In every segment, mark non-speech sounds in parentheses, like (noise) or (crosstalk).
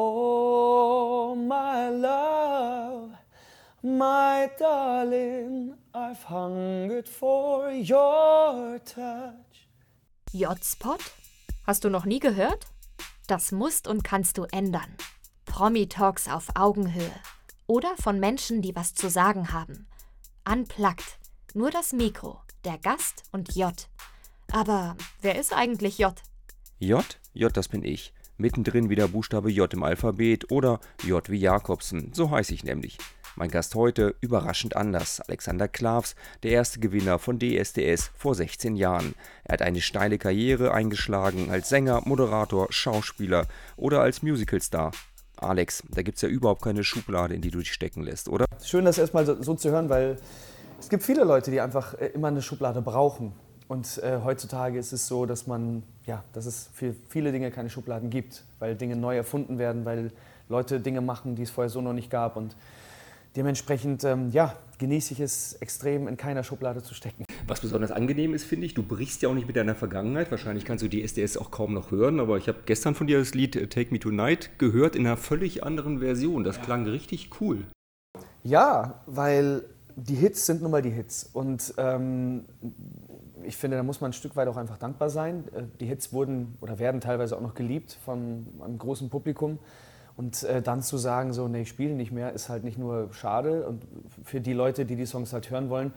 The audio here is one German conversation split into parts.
Oh, my love, my darling, I've hungered for your touch. J-Spot? Hast du noch nie gehört? Das musst und kannst du ändern. Promi-Talks auf Augenhöhe. Oder von Menschen, die was zu sagen haben. Unplugged. Nur das Mikro, der Gast und J. Aber wer ist eigentlich J? J? J, das bin ich. Mittendrin wieder Buchstabe J im Alphabet oder J wie Jakobsen, so heiße ich nämlich. Mein Gast heute überraschend anders, Alexander Klavs, der erste Gewinner von DSDS vor 16 Jahren. Er hat eine steile Karriere eingeschlagen als Sänger, Moderator, Schauspieler oder als Musicalstar. Alex, da gibt es ja überhaupt keine Schublade, in die du dich stecken lässt, oder? Schön, das erstmal so, so zu hören, weil es gibt viele Leute, die einfach äh, immer eine Schublade brauchen. Und äh, heutzutage ist es so, dass man, ja, dass es für viele Dinge keine Schubladen gibt, weil Dinge neu erfunden werden, weil Leute Dinge machen, die es vorher so noch nicht gab. Und dementsprechend, ähm, ja, genieße ich es extrem, in keiner Schublade zu stecken. Was besonders angenehm ist, finde ich, du brichst ja auch nicht mit deiner Vergangenheit. Wahrscheinlich kannst du die SDS auch kaum noch hören, aber ich habe gestern von dir das Lied äh, Take Me Tonight gehört in einer völlig anderen Version. Das klang richtig cool. Ja, weil die Hits sind nun mal die Hits. Und ähm, ich finde, da muss man ein Stück weit auch einfach dankbar sein. Äh, die Hits wurden oder werden teilweise auch noch geliebt von einem großen Publikum. Und äh, dann zu sagen, so, nee, ich spiele nicht mehr, ist halt nicht nur schade und für die Leute, die die Songs halt hören wollen.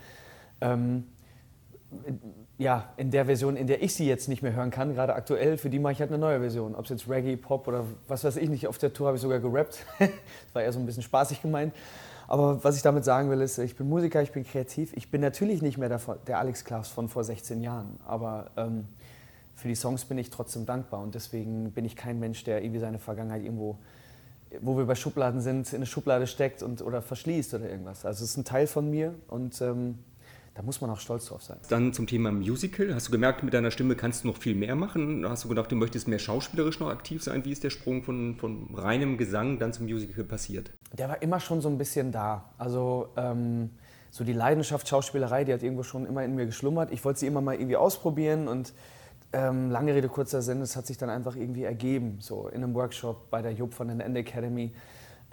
Ähm, ja, in der Version, in der ich sie jetzt nicht mehr hören kann, gerade aktuell, für die mache ich halt eine neue Version. Ob es jetzt Reggae, Pop oder was weiß ich nicht, auf der Tour habe ich sogar gerappt. (laughs) das war eher so ein bisschen spaßig gemeint. Aber was ich damit sagen will, ist, ich bin Musiker, ich bin kreativ. Ich bin natürlich nicht mehr der, der Alex Klaas von vor 16 Jahren. Aber ähm, für die Songs bin ich trotzdem dankbar. Und deswegen bin ich kein Mensch, der irgendwie seine Vergangenheit irgendwo, wo wir bei Schubladen sind, in eine Schublade steckt und, oder verschließt oder irgendwas. Also es ist ein Teil von mir und ähm, da muss man auch stolz drauf sein. Dann zum Thema Musical. Hast du gemerkt, mit deiner Stimme kannst du noch viel mehr machen? Hast du gedacht, du möchtest mehr schauspielerisch noch aktiv sein? Wie ist der Sprung von, von reinem Gesang dann zum Musical passiert? Der war immer schon so ein bisschen da. Also ähm, so die Leidenschaft Schauspielerei, die hat irgendwo schon immer in mir geschlummert. Ich wollte sie immer mal irgendwie ausprobieren und ähm, lange Rede, kurzer Sinn, es hat sich dann einfach irgendwie ergeben. So in einem Workshop bei der Job von den End Academy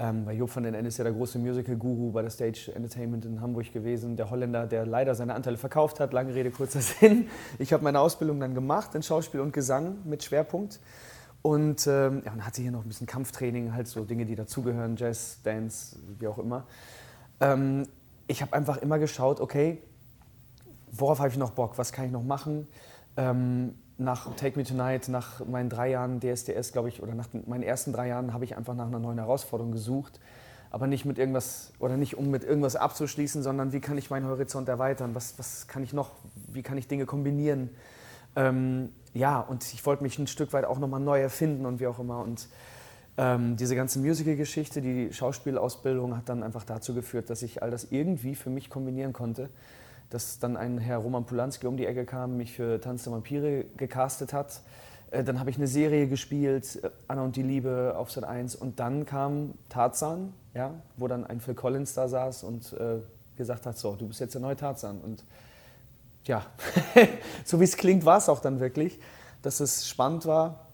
ähm, weil Job van den Ende ist ja der große Musical-Guru bei der Stage Entertainment in Hamburg gewesen. Der Holländer, der leider seine Anteile verkauft hat. Lange Rede, kurzer (laughs) Sinn. Ich habe meine Ausbildung dann gemacht in Schauspiel und Gesang mit Schwerpunkt. Und ähm, ja, dann hatte hier noch ein bisschen Kampftraining, halt so Dinge, die dazugehören, Jazz, Dance, wie auch immer. Ähm, ich habe einfach immer geschaut, okay, worauf habe ich noch Bock, was kann ich noch machen? Ähm, nach Take Me Tonight, nach meinen drei Jahren DSDS, glaube ich, oder nach meinen ersten drei Jahren habe ich einfach nach einer neuen Herausforderung gesucht. Aber nicht mit irgendwas, oder nicht um mit irgendwas abzuschließen, sondern wie kann ich meinen Horizont erweitern? Was, was kann ich noch, wie kann ich Dinge kombinieren? Ähm, ja, und ich wollte mich ein Stück weit auch nochmal neu erfinden und wie auch immer. Und ähm, diese ganze Musical-Geschichte, die Schauspielausbildung hat dann einfach dazu geführt, dass ich all das irgendwie für mich kombinieren konnte dass dann ein Herr Roman Polanski um die Ecke kam, mich für Tanz der Vampire gecastet hat. Äh, dann habe ich eine Serie gespielt, äh, Anna und die Liebe auf Sat 1. Und dann kam Tarzan, ja, wo dann ein Phil Collins da saß und äh, gesagt hat, so, du bist jetzt der neue Tarzan. Und ja, (laughs) so wie es klingt, war es auch dann wirklich, dass es spannend war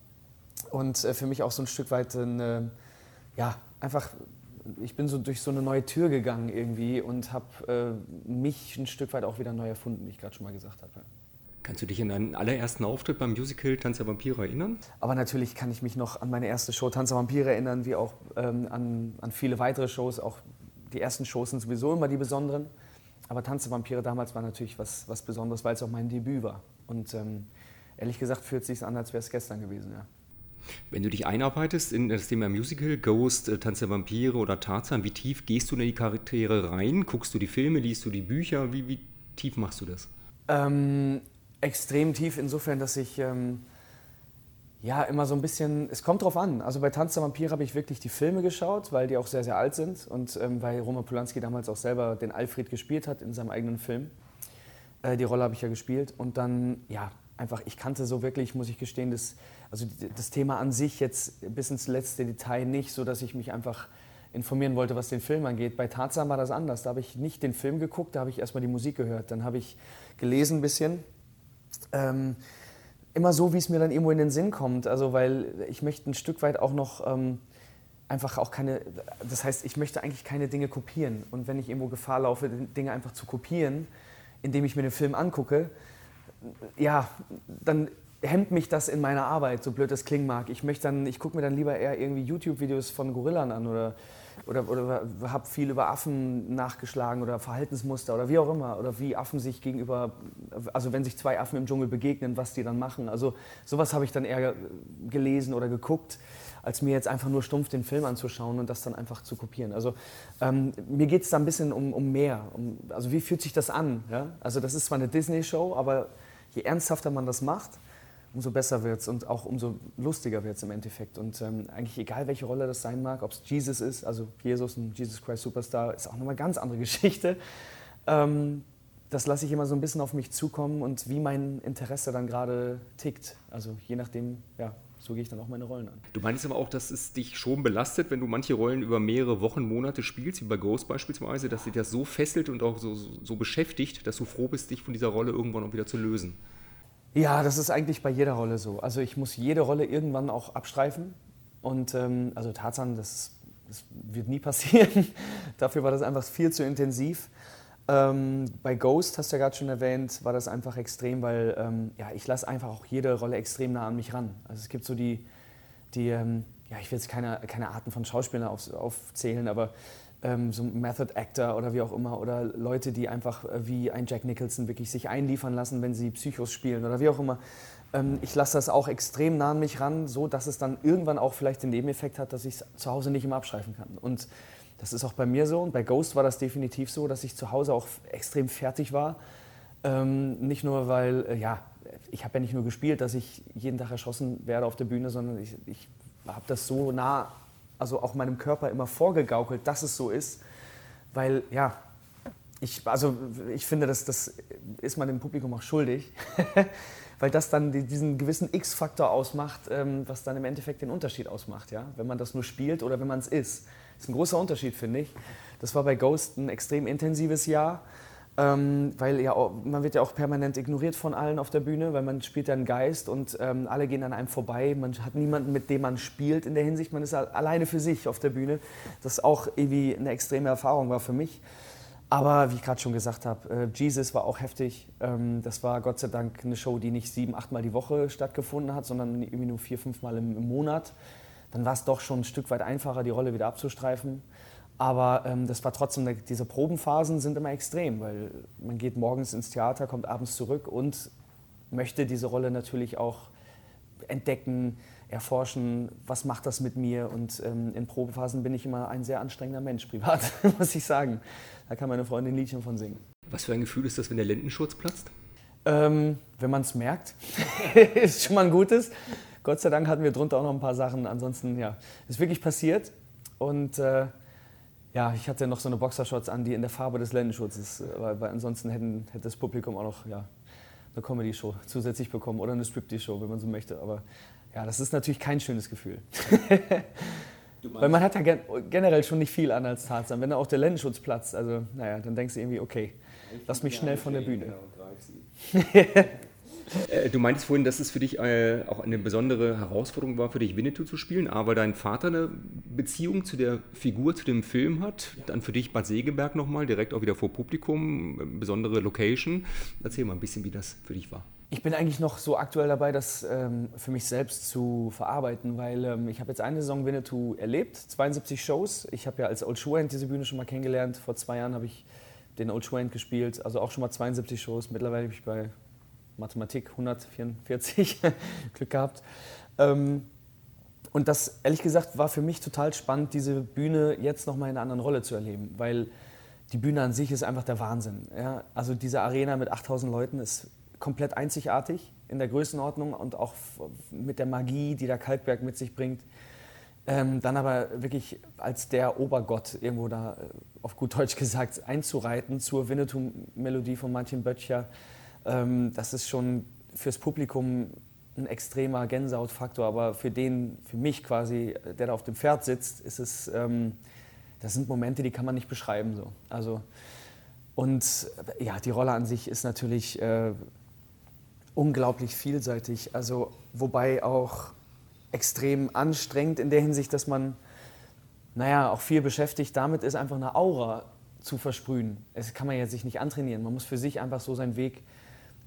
und äh, für mich auch so ein Stück weit ein, ja, einfach ich bin so durch so eine neue Tür gegangen irgendwie und habe äh, mich ein Stück weit auch wieder neu erfunden, wie ich gerade schon mal gesagt habe. Kannst du dich an deinen allerersten Auftritt beim Musical Tanz der Vampire erinnern? Aber natürlich kann ich mich noch an meine erste Show Tanz der Vampire erinnern, wie auch ähm, an, an viele weitere Shows. Auch die ersten Shows sind sowieso immer die besonderen. Aber Tanz der Vampire damals war natürlich was, was Besonderes, weil es auch mein Debüt war. Und ähm, ehrlich gesagt fühlt es sich an, als wäre es gestern gewesen. Ja. Wenn du dich einarbeitest in das Thema Musical, Ghost, äh, Tanz der Vampire oder Tarzan, wie tief gehst du in die Charaktere rein? Guckst du die Filme, liest du die Bücher? Wie, wie tief machst du das? Ähm, extrem tief insofern, dass ich ähm, ja immer so ein bisschen, es kommt drauf an. Also bei Tanz der Vampire habe ich wirklich die Filme geschaut, weil die auch sehr, sehr alt sind und ähm, weil Roman Polanski damals auch selber den Alfred gespielt hat in seinem eigenen Film. Äh, die Rolle habe ich ja gespielt und dann, ja, einfach, ich kannte so wirklich, muss ich gestehen, das, also das Thema an sich jetzt bis ins letzte Detail nicht, so dass ich mich einfach informieren wollte, was den Film angeht. Bei Tarzan war das anders. Da habe ich nicht den Film geguckt, da habe ich erstmal die Musik gehört. Dann habe ich gelesen ein bisschen. Ähm, immer so, wie es mir dann irgendwo in den Sinn kommt. Also, weil ich möchte ein Stück weit auch noch ähm, einfach auch keine, das heißt, ich möchte eigentlich keine Dinge kopieren. Und wenn ich irgendwo Gefahr laufe, Dinge einfach zu kopieren, indem ich mir den Film angucke, ja, dann hemmt mich das in meiner Arbeit, so blöd das klingen mag. Ich möchte dann, ich gucke mir dann lieber eher irgendwie YouTube-Videos von Gorillan an oder, oder, oder habe viel über Affen nachgeschlagen oder Verhaltensmuster oder wie auch immer oder wie Affen sich gegenüber, also wenn sich zwei Affen im Dschungel begegnen, was die dann machen. Also sowas habe ich dann eher gelesen oder geguckt, als mir jetzt einfach nur stumpf den Film anzuschauen und das dann einfach zu kopieren. Also ähm, mir geht es da ein bisschen um, um mehr. Um, also wie fühlt sich das an? Ja? Also das ist zwar eine Disney-Show, aber je ernsthafter man das macht, umso besser wird es und auch umso lustiger wird es im Endeffekt. Und ähm, eigentlich egal, welche Rolle das sein mag, ob es Jesus ist, also Jesus und Jesus Christ Superstar, ist auch nochmal eine ganz andere (laughs) Geschichte. Ähm, das lasse ich immer so ein bisschen auf mich zukommen und wie mein Interesse dann gerade tickt. Also je nachdem, ja, so gehe ich dann auch meine Rollen an. Du meinst aber auch, dass es dich schon belastet, wenn du manche Rollen über mehrere Wochen, Monate spielst, wie bei Ghost beispielsweise, dass dich das so fesselt und auch so, so beschäftigt, dass du froh bist, dich von dieser Rolle irgendwann auch wieder zu lösen. Ja, das ist eigentlich bei jeder Rolle so. Also ich muss jede Rolle irgendwann auch abstreifen. Und ähm, also Tarzan, das, das, wird nie (laughs) passieren. Dafür war das einfach viel zu intensiv. Ähm, bei Ghost, hast du ja gerade schon erwähnt, war das einfach extrem, weil ähm, ja, ich lasse einfach auch jede Rolle extrem nah an mich ran. Also es gibt so die, die ähm, ja, ich will jetzt keine, keine Arten von Schauspielern auf, aufzählen, aber ähm, so Method Actor oder wie auch immer oder Leute, die einfach äh, wie ein Jack Nicholson wirklich sich einliefern lassen, wenn sie Psychos spielen oder wie auch immer. Ähm, ich lasse das auch extrem nah an mich ran, so dass es dann irgendwann auch vielleicht den Nebeneffekt hat, dass ich es zu Hause nicht immer abschreifen kann. Und das ist auch bei mir so und bei Ghost war das definitiv so, dass ich zu Hause auch extrem fertig war. Ähm, nicht nur, weil, äh, ja, ich habe ja nicht nur gespielt, dass ich jeden Tag erschossen werde auf der Bühne, sondern ich, ich habe das so nah also auch meinem Körper immer vorgegaukelt, dass es so ist, weil ja, ich, also ich finde, das, das ist man dem Publikum auch schuldig, (laughs) weil das dann diesen gewissen X-Faktor ausmacht, ähm, was dann im Endeffekt den Unterschied ausmacht, ja? wenn man das nur spielt oder wenn man es ist. Das ist ein großer Unterschied, finde ich. Das war bei Ghost ein extrem intensives Jahr. Ähm, weil ja, man wird ja auch permanent ignoriert von allen auf der Bühne, weil man spielt ja einen Geist und ähm, alle gehen an einem vorbei. Man hat niemanden, mit dem man spielt in der Hinsicht. Man ist alleine für sich auf der Bühne. Das auch irgendwie eine extreme Erfahrung war für mich. Aber wie ich gerade schon gesagt habe, äh, Jesus war auch heftig. Ähm, das war Gott sei Dank eine Show, die nicht sieben, achtmal die Woche stattgefunden hat, sondern irgendwie nur vier, fünfmal im, im Monat. Dann war es doch schon ein Stück weit einfacher, die Rolle wieder abzustreifen. Aber ähm, das war trotzdem, diese Probenphasen sind immer extrem, weil man geht morgens ins Theater, kommt abends zurück und möchte diese Rolle natürlich auch entdecken, erforschen, was macht das mit mir. Und ähm, in Probephasen bin ich immer ein sehr anstrengender Mensch, privat, (laughs) muss ich sagen. Da kann meine Freundin ein Liedchen von singen. Was für ein Gefühl ist das, wenn der Lendenschutz platzt? Ähm, wenn man es merkt, (laughs) ist schon mal ein gutes. Gott sei Dank hatten wir drunter auch noch ein paar Sachen. Ansonsten, ja, ist wirklich passiert. Und äh, ja, ich hatte noch so eine Boxershorts an, die in der Farbe des Lendenschutzes, äh, weil, weil ansonsten hätten, hätte das Publikum auch noch ja, eine Comedy-Show zusätzlich bekommen oder eine Striptease-Show, wenn man so möchte. Aber ja, das ist natürlich kein schönes Gefühl. (laughs) weil man hat ja generell schon nicht viel an als Tarzan. Wenn da auch der Lendenschutz platzt, also naja, dann denkst du irgendwie, okay, lass mich schnell von der Bühne. (laughs) Äh, du meintest vorhin, dass es für dich äh, auch eine besondere Herausforderung war, für dich Winnetou zu spielen, A, weil dein Vater eine Beziehung zu der Figur, zu dem Film hat, dann für dich Bad Segeberg nochmal, direkt auch wieder vor Publikum, äh, besondere Location. Erzähl mal ein bisschen, wie das für dich war. Ich bin eigentlich noch so aktuell dabei, das ähm, für mich selbst zu verarbeiten, weil ähm, ich habe jetzt eine Saison Winnetou erlebt, 72 Shows. Ich habe ja als Old Shuhand diese Bühne schon mal kennengelernt. Vor zwei Jahren habe ich den Old Shuhand gespielt, also auch schon mal 72 Shows. Mittlerweile bin ich bei Mathematik 144 (laughs) Glück gehabt. Ähm, und das, ehrlich gesagt, war für mich total spannend, diese Bühne jetzt nochmal in einer anderen Rolle zu erleben, weil die Bühne an sich ist einfach der Wahnsinn. Ja? Also diese Arena mit 8000 Leuten ist komplett einzigartig in der Größenordnung und auch mit der Magie, die der Kalkberg mit sich bringt. Ähm, dann aber wirklich als der Obergott irgendwo da, äh, auf gut Deutsch gesagt, einzureiten zur Winnetou-Melodie von Martin Böttcher ähm, das ist schon fürs Publikum ein extremer Gänsehautfaktor, aber für den, für mich quasi, der da auf dem Pferd sitzt, ist es, ähm, das sind Momente, die kann man nicht beschreiben. So. Also, und ja, die Rolle an sich ist natürlich äh, unglaublich vielseitig, also wobei auch extrem anstrengend in der Hinsicht, dass man naja, auch viel beschäftigt damit ist, einfach eine Aura zu versprühen. Das kann man ja sich nicht antrainieren. Man muss für sich einfach so seinen Weg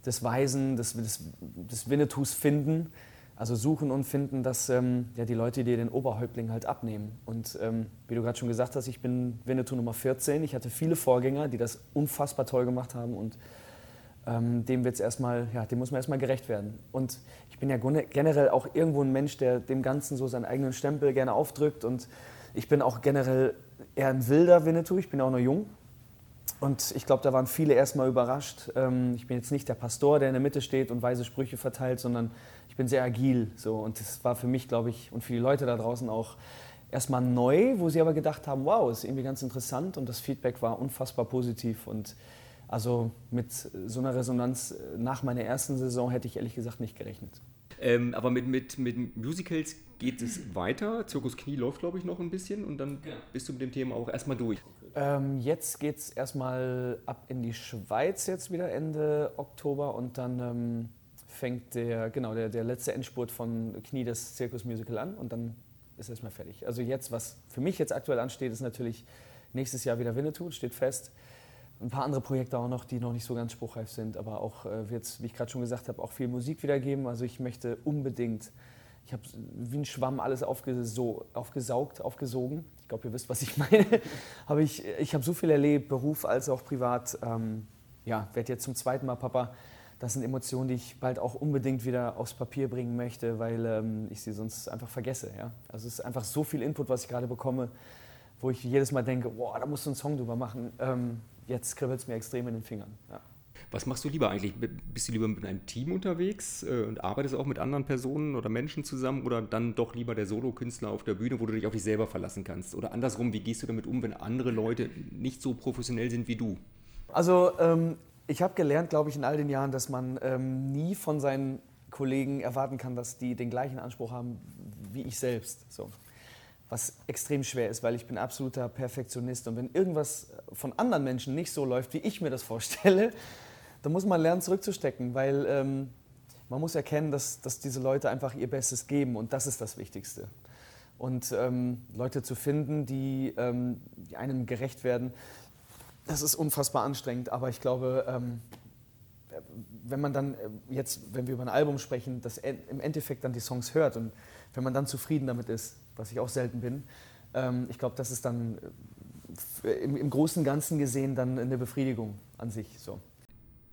des Weisen, des, des, des Winnetous finden. Also suchen und finden, dass ähm, ja, die Leute dir den Oberhäuptling halt abnehmen. Und ähm, wie du gerade schon gesagt hast, ich bin Winnetou Nummer 14. Ich hatte viele Vorgänger, die das unfassbar toll gemacht haben und ähm, dem wird's erstmal, ja, dem muss man erstmal gerecht werden. Und ich bin ja generell auch irgendwo ein Mensch, der dem Ganzen so seinen eigenen Stempel gerne aufdrückt. Und ich bin auch generell eher ein wilder Winnetou. Ich bin auch noch jung. Und ich glaube, da waren viele erstmal überrascht. Ähm, ich bin jetzt nicht der Pastor, der in der Mitte steht und weise Sprüche verteilt, sondern ich bin sehr agil. So. Und das war für mich, glaube ich, und für die Leute da draußen auch erstmal neu, wo sie aber gedacht haben, wow, ist irgendwie ganz interessant. Und das Feedback war unfassbar positiv. Und also mit so einer Resonanz äh, nach meiner ersten Saison hätte ich ehrlich gesagt nicht gerechnet. Ähm, aber mit, mit, mit Musicals geht es weiter. Zirkus Knie läuft, glaube ich, noch ein bisschen und dann genau. bist du mit dem Thema auch erstmal durch. Ähm, jetzt geht es erstmal ab in die Schweiz jetzt wieder Ende Oktober und dann ähm, fängt der, genau, der, der letzte Endspurt von Knie des Zirkus Musical an und dann ist erstmal fertig. Also jetzt, was für mich jetzt aktuell ansteht, ist natürlich nächstes Jahr wieder Winnetou, steht fest ein paar andere Projekte auch noch, die noch nicht so ganz spruchreif sind, aber auch äh, es, wie ich gerade schon gesagt habe, auch viel Musik wiedergeben. Also ich möchte unbedingt, ich habe wie ein Schwamm alles aufgeso aufgesaugt, aufgesogen. Ich glaube, ihr wisst, was ich (laughs) meine. aber ich, ich habe so viel erlebt, Beruf als auch privat. Ähm, ja, werde jetzt zum zweiten Mal Papa. Das sind Emotionen, die ich bald auch unbedingt wieder aufs Papier bringen möchte, weil ähm, ich sie sonst einfach vergesse. Ja? Also es ist einfach so viel Input, was ich gerade bekomme, wo ich jedes Mal denke, boah, da musst du einen Song drüber machen. Ähm, jetzt kribbelt es mir extrem in den Fingern. Ja. Was machst du lieber eigentlich? Bist du lieber mit einem Team unterwegs äh, und arbeitest auch mit anderen Personen oder Menschen zusammen oder dann doch lieber der Solokünstler auf der Bühne, wo du dich auf dich selber verlassen kannst? Oder andersrum, wie gehst du damit um, wenn andere Leute nicht so professionell sind wie du? Also ähm, ich habe gelernt, glaube ich, in all den Jahren, dass man ähm, nie von seinen Kollegen erwarten kann, dass die den gleichen Anspruch haben wie ich selbst. So was extrem schwer ist, weil ich bin absoluter Perfektionist. Und wenn irgendwas von anderen Menschen nicht so läuft, wie ich mir das vorstelle, dann muss man lernen, zurückzustecken, weil ähm, man muss erkennen, dass, dass diese Leute einfach ihr Bestes geben und das ist das Wichtigste. Und ähm, Leute zu finden, die, ähm, die, einem gerecht werden, das ist unfassbar anstrengend. Aber ich glaube, ähm, wenn man dann äh, jetzt, wenn wir über ein Album sprechen, das im Endeffekt dann die Songs hört und wenn man dann zufrieden damit ist, was ich auch selten bin, ähm, ich glaube, das ist dann äh, im, im Großen und Ganzen gesehen dann eine Befriedigung an sich. So.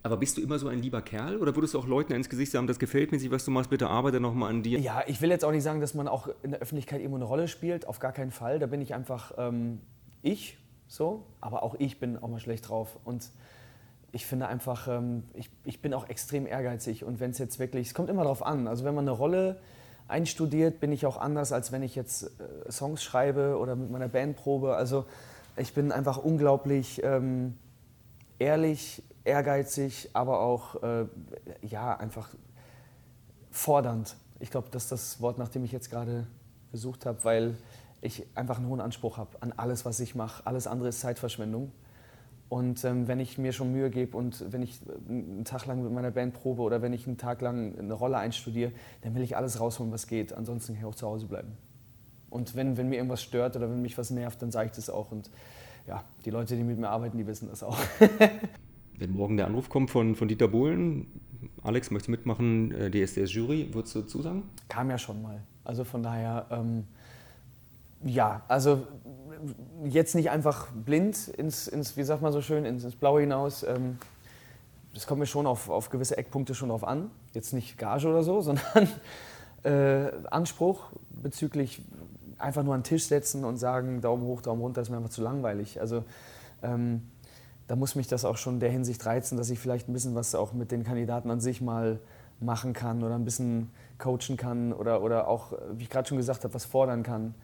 Aber bist du immer so ein lieber Kerl oder würdest du auch Leuten ins Gesicht sagen, das gefällt mir nicht, was du machst, bitte arbeite nochmal an dir? Ja, ich will jetzt auch nicht sagen, dass man auch in der Öffentlichkeit irgendwo eine Rolle spielt, auf gar keinen Fall. Da bin ich einfach ähm, ich, so, aber auch ich bin auch mal schlecht drauf. Und ich finde einfach, ähm, ich, ich bin auch extrem ehrgeizig und wenn es jetzt wirklich, es kommt immer darauf an, also wenn man eine Rolle einstudiert, bin ich auch anders, als wenn ich jetzt äh, Songs schreibe oder mit meiner Band probe. Also ich bin einfach unglaublich ähm, ehrlich, ehrgeizig, aber auch äh, ja, einfach fordernd. Ich glaube, das ist das Wort, nach dem ich jetzt gerade gesucht habe, weil ich einfach einen hohen Anspruch habe an alles, was ich mache. Alles andere ist Zeitverschwendung. Und ähm, wenn ich mir schon Mühe gebe und wenn ich äh, einen Tag lang mit meiner Band probe oder wenn ich einen Tag lang eine Rolle einstudiere, dann will ich alles rausholen, was geht. Ansonsten kann ich auch zu Hause bleiben. Und wenn, wenn mir irgendwas stört oder wenn mich was nervt, dann sage ich das auch. Und ja, die Leute, die mit mir arbeiten, die wissen das auch. (laughs) wenn morgen der Anruf kommt von, von Dieter Bohlen, Alex, möchtest du mitmachen, äh, DSDS-Jury, würdest du zusagen? Kam ja schon mal. Also von daher, ähm, ja, also jetzt nicht einfach blind ins, ins wie sagt man so schön, ins, ins Blaue hinaus. Ähm, das kommt mir schon auf, auf gewisse Eckpunkte schon drauf an. Jetzt nicht Gage oder so, (laughs) sondern äh, Anspruch bezüglich einfach nur an den Tisch setzen und sagen, Daumen hoch, Daumen runter, ist mir einfach zu langweilig. Also ähm, da muss mich das auch schon in der Hinsicht reizen, dass ich vielleicht ein bisschen was auch mit den Kandidaten an sich mal machen kann oder ein bisschen coachen kann oder, oder auch, wie ich gerade schon gesagt habe, was fordern kann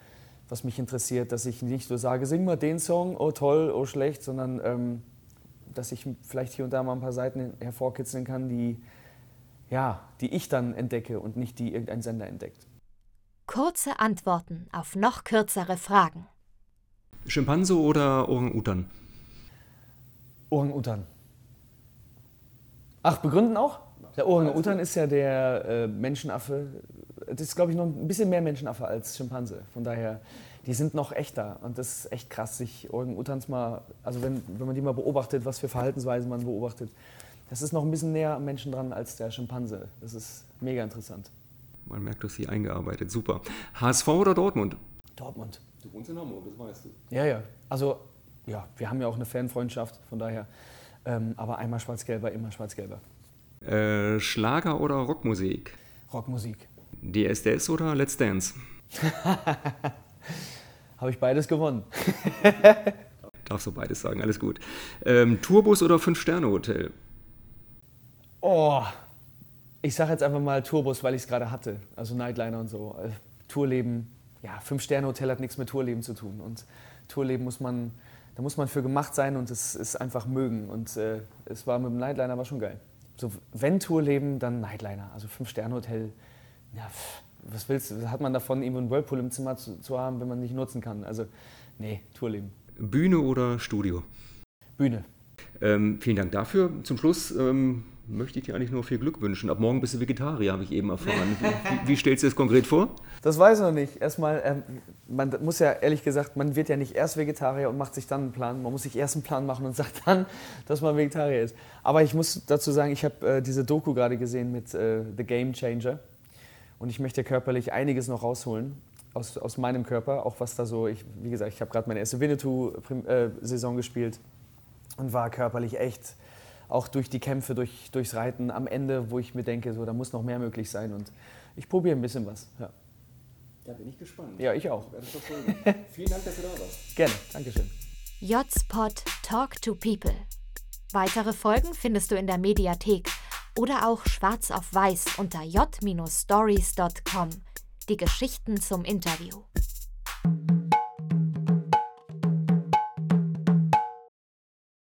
was mich interessiert, dass ich nicht nur sage, sing mal den Song, oh toll, oh schlecht, sondern ähm, dass ich vielleicht hier und da mal ein paar Seiten hervorkitzeln kann, die, ja, die ich dann entdecke und nicht die irgendein Sender entdeckt. Kurze Antworten auf noch kürzere Fragen. Schimpanse oder Orang-Utan? Orang-Utan. Ach, begründen auch? Der Orang-Utan ist ja der äh, Menschenaffe. Das ist, glaube ich, noch ein bisschen mehr Menschenaffe als Schimpanse. Von daher, die sind noch echter. Und das ist echt krass, sich Orang-Utans mal, also wenn, wenn man die mal beobachtet, was für Verhaltensweisen man beobachtet, das ist noch ein bisschen näher am Menschen dran als der Schimpanse. Das ist mega interessant. Man merkt, du hast sie eingearbeitet. Super. HSV oder Dortmund? Dortmund. Du wohnst in Hamburg, das weißt du. Ja, ja. Also, ja, wir haben ja auch eine Fanfreundschaft, von daher. Ähm, aber einmal schwarz-gelber, immer schwarz-gelber. Äh, Schlager oder Rockmusik? Rockmusik. DSDS oder Let's Dance? (laughs) Habe ich beides gewonnen. (laughs) Darfst du beides sagen, alles gut. Ähm, Tourbus oder Fünf-Sterne-Hotel? Oh, ich sage jetzt einfach mal Tourbus, weil ich es gerade hatte. Also Nightliner und so. Äh, Tourleben, ja, Fünf-Sterne-Hotel hat nichts mit Tourleben zu tun. Und Tourleben muss man, da muss man für gemacht sein und es ist einfach mögen. Und äh, es war mit dem Nightliner war schon geil. So, wenn Tourleben, dann Nightliner. Also Fünf-Sterne-Hotel, ja, pff, was willst du, hat man davon, eben einen Whirlpool im Zimmer zu, zu haben, wenn man nicht nutzen kann? Also, nee, Tourleben. Bühne oder Studio? Bühne. Ähm, vielen Dank dafür. Zum Schluss ähm, möchte ich dir eigentlich nur viel Glück wünschen. Ab morgen bist du Vegetarier, habe ich eben erfahren. (laughs) Wie, wie stellst du das konkret vor? Das weiß ich noch nicht. Erstmal, ähm, man muss ja ehrlich gesagt, man wird ja nicht erst Vegetarier und macht sich dann einen Plan. Man muss sich erst einen Plan machen und (laughs) sagt dann, dass man Vegetarier ist. Aber ich muss dazu sagen, ich habe äh, diese Doku gerade gesehen mit äh, The Game Changer. Und ich möchte körperlich einiges noch rausholen aus, aus meinem Körper. Auch was da so, ich, wie gesagt, ich habe gerade meine erste Winnetou-Saison gespielt und war körperlich echt auch durch die Kämpfe, durch, durchs Reiten am Ende, wo ich mir denke, so, da muss noch mehr möglich sein. Und ich probiere ein bisschen was. Ja. Da bin ich gespannt. Ja, ich auch. (laughs) Vielen Dank, dass du da warst. Gerne, Dankeschön. J-Spot Talk to People. Weitere Folgen findest du in der Mediathek oder auch schwarz auf weiß unter j-stories.com. Die Geschichten zum Interview.